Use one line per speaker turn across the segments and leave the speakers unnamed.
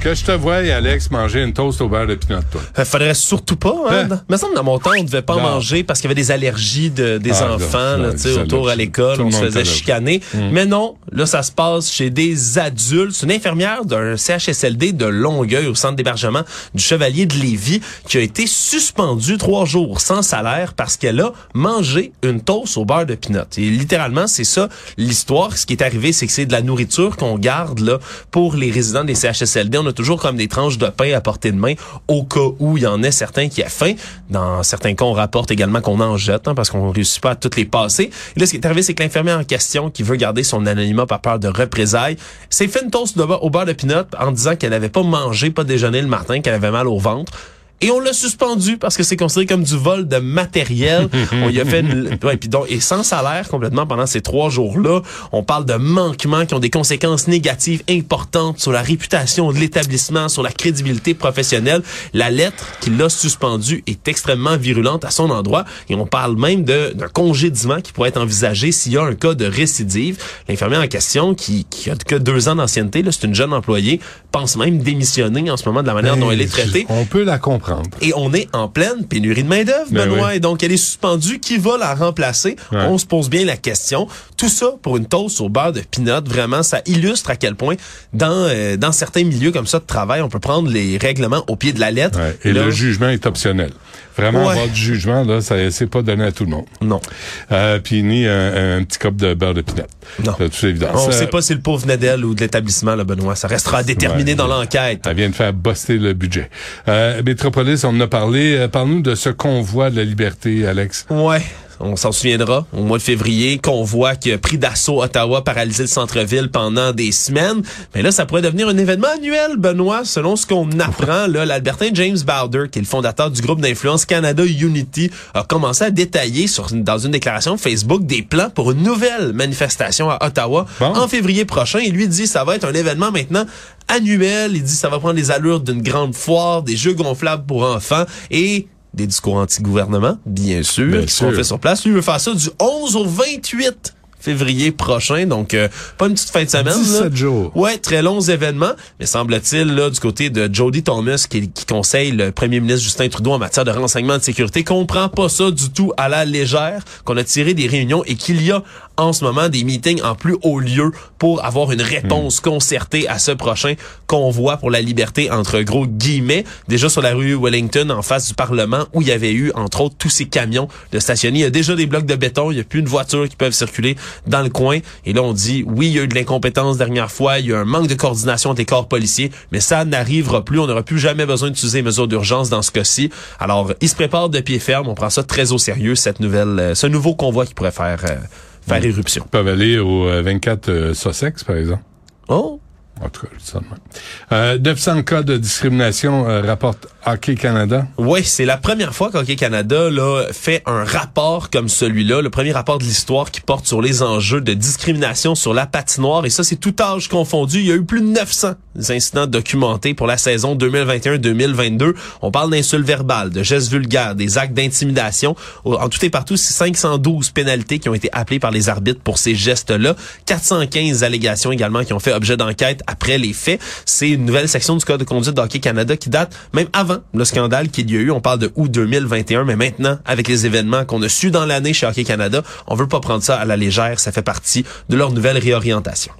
Que je te voie, Alex, manger une toast au beurre de pinot, toi.
Euh, faudrait surtout pas, hein?
Hein?
Me semble dans mon temps, on devait pas
Non.
manger parce qu'il y avait des allergies de, des
Ah,
enfants,
là,
là,
là,
tu sais,
ça,
autour à l'école, on se faisait chicaner.
Mm.
Mais non, là, ça se passe chez des adultes. C'est une infirmière d'un CHSLD de Longueuil au centre d'hébergement du Chevalier de Lévis qui a été suspendue trois jours sans salaire parce qu'elle a mangé une toast au beurre de pinot. Et littéralement, c'est ça l'histoire. Ce qui est arrivé, c'est que c'est de la nourriture qu'on garde là pour les résidents des CHSLD. On toujours comme des tranches de pain à portée de main au cas où il y en a certains qui a faim. Dans certains cas, on rapporte également qu'on en jette hein, parce qu'on réussit pas à toutes les passer. Et là, ce qui est arrivé, c'est que l'infirmière en question, qui veut garder son anonymat par peur de représailles, s'est fait une toast de au beurre de pinot en disant qu'elle n'avait pas mangé, pas déjeuné le matin, qu'elle avait mal au ventre. Et on l'a suspendu parce que c'est considéré comme du vol de matériel. on y a fait une, ouais, puis donc, et sans salaire complètement pendant ces trois jours-là. On parle de manquements qui ont des conséquences négatives importantes sur la réputation de l'établissement, sur la crédibilité professionnelle. La lettre qui l'a suspendu est extrêmement virulente à son endroit et on parle même d'un congédiement qui pourrait être envisagé s'il y a un cas de récidive. L'infirmière en question, qui, qui a que deux ans d'ancienneté, c'est une jeune employée, pense même démissionner en ce moment de la manière dont elle est traitée.
On peut la comprendre.
Et on est en pleine pénurie de main-d'œuvre,
Ben
Benoît.
oui.
Et donc, elle est suspendue. Qui va la remplacer?
Ouais.
On se pose bien la question. Tout ça pour une toast au beurre de pinot. Vraiment, ça illustre à quel point, dans, euh, dans certains milieux comme ça de travail, on peut prendre les règlements au pied de la lettre.
Ouais. Et
Là,
le jugement est optionnel. Vraiment,
Ouais.
avoir du jugement, là, ça c'est pas donné à tout le monde.
Non.
Euh, puis ni un, un petit cop de beurre de pinot.
Non.
De toute évidence.
On ne sait pas si le pauvre venait d'elle ou de l'établissement, là, Benoît. Ça restera à déterminer
Ouais.
dans l'enquête.
Elle vient de faire buster le budget. Euh, Métropolis, on en a parlé. Euh, Parle-nous de ce convoi de la liberté, Alex.
Ouais. On s'en souviendra, au mois de février, qu'on voit qui a pris d'assaut Ottawa, paralysé le centre-ville pendant des semaines. Mais là, ça pourrait devenir un événement annuel, Benoît, selon ce qu'on apprend. Là, l'Albertain James Bowder, qui est le fondateur du groupe d'influence Canada Unity, a commencé à détailler sur, dans une déclaration Facebook des plans pour une nouvelle manifestation à Ottawa
Bon.
en février prochain. Il lui dit ça va être un événement maintenant annuel. Il dit ça va prendre les allures d'une grande foire, des jeux gonflables pour enfants et des discours anti-gouvernement, bien sûr,
Bien
qui seront
sûr.
faits sur place. Lui veut faire ça du 11 au 28 février prochain, donc euh, pas une petite fin de semaine.
17
là.
jours.
Ouais, très longs événements, mais semble-t-il là du côté de Jody Thomas qui, qui conseille le premier ministre Justin Trudeau en matière de renseignement de sécurité, qu'on prend pas ça du tout à la légère, qu'on a tiré des réunions et qu'il y a en ce moment des meetings en plus haut lieu pour avoir une réponse concertée à ce prochain convoi pour la liberté entre gros guillemets, déjà sur la rue Wellington en face du Parlement où il y avait eu entre autres tous ces camions de stationner. Il y a déjà des blocs de béton, il n'y a plus une voiture qui peuvent circuler dans le coin. Et là, on dit, oui, il y a eu de l'incompétence dernière fois, il y a un manque de coordination des corps policiers, mais ça n'arrivera plus. On n'aura plus jamais besoin d'utiliser les mesures d'urgence dans ce cas-ci. Alors, ils se préparent de pied ferme. On prend ça très au sérieux, cette nouvelle, euh, ce nouveau convoi qui pourrait faire, euh, faire éruption.
Ils peuvent aller au euh, 24 euh, Sussex, par exemple.
Oh!
En tout cas, je dis ça de même. Euh, 900 cas de discrimination, euh, rapporte Canada.
Oui, c'est la première fois qu'Hockey Canada là, fait un rapport comme celui-là, le premier rapport de l'histoire qui porte sur les enjeux de discrimination sur la patinoire. Et ça, c'est tout âge confondu. Il y a eu plus de 900 incidents documentés pour la saison 2021-2022. On parle d'insultes verbales, de gestes vulgaires, des actes d'intimidation. En tout et partout, c'est 512 pénalités qui ont été appelées par les arbitres pour ces gestes-là. 415 allégations également qui ont fait objet d'enquête après les faits. C'est une nouvelle section du Code de conduite d'Hockey Canada qui date même avant le scandale qu'il y a eu, on parle de août 2021, mais maintenant, avec les événements qu'on a su dans l'année chez Hockey Canada, on veut pas prendre ça à la légère, ça fait partie de leur nouvelle réorientation.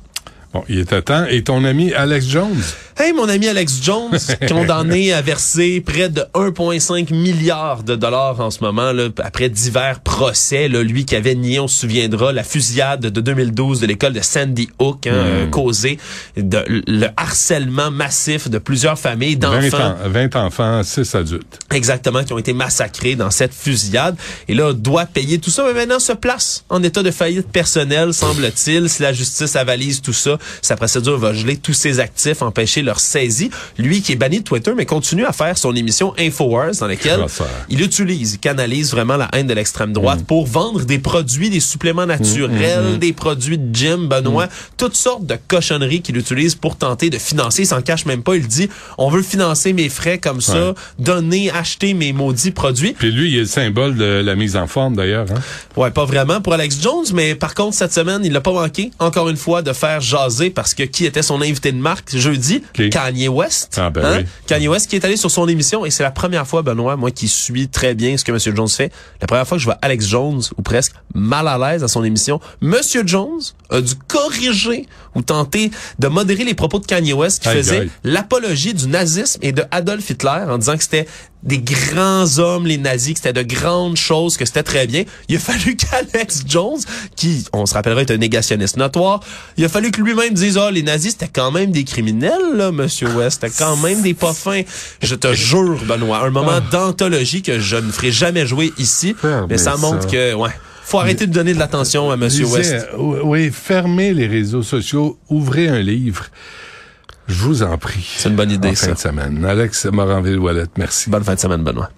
Bon, il est à temps. Et ton ami Alex Jones?
Hey, mon ami Alex Jones, condamné à verser près de 1,5 milliard de dollars en ce moment, là, après divers procès. Là, lui qui avait nié, on se souviendra, la fusillade de 2012 de l'école de Sandy Hook, hein, euh, causé de, le harcèlement massif de plusieurs familles d'enfants.
20, 20 enfants, 6 adultes.
Exactement, qui ont été massacrés dans cette fusillade. Et là, doit payer tout ça, mais maintenant se place en état de faillite personnelle, semble-t-il. Si la justice avalise tout ça, sa procédure va geler tous ses actifs, empêcher leur saisie. Lui qui est banni de Twitter, mais continue à faire son émission Infowars dans laquelle il utilise, il canalise vraiment la haine de l'extrême droite pour vendre des produits, des suppléments naturels, des produits de gym, Benoît, toutes sortes de cochonneries qu'il utilise pour tenter de financer. Il s'en cache même pas. Il dit, on veut financer mes frais comme ça, donner, acheter mes maudits produits.
Puis lui, il est le symbole de la mise en forme d'ailleurs. Hein?
Ouais, pas vraiment pour Alex Jones, mais par contre, cette semaine, il n'a pas manqué, encore une fois, de faire jaser parce que qui était son invité de marque jeudi? Kanye West.
Ah, ben
hein?
oui.
Kanye West qui est allé sur son émission et c'est la première fois, Benoît, moi qui suis très bien ce que M. Jones fait, la première fois que je vois Alex Jones, ou presque mal à l'aise à son émission, M. Jones a dû corriger ou tenter de modérer les propos de Kanye West qui faisait l'apologie du nazisme et de Adolf Hitler en disant que c'était des grands hommes, les nazis, que c'était de grandes choses, que c'était très bien. Il a fallu qu'Alex Jones, qui, on se rappellera, est un négationniste notoire, il a fallu que lui-même dise, ah, les nazis, c'était quand même des criminels, là, monsieur West. C'était quand même des pas fins. Je te jure, Benoît, un moment d'anthologie que je ne ferai jamais jouer ici.
Fermez
mais ça montre
ça.
que, ouais. Faut arrêter de donner de l'attention à monsieur
Lisez,
West.
oui, fermez les réseaux sociaux, ouvrez un livre. Je vous en prie.
C'est une bonne idée,
en fin
ça.
de semaine. Alex Moranville-Wallet, merci.
Bonne fin de semaine, Benoît.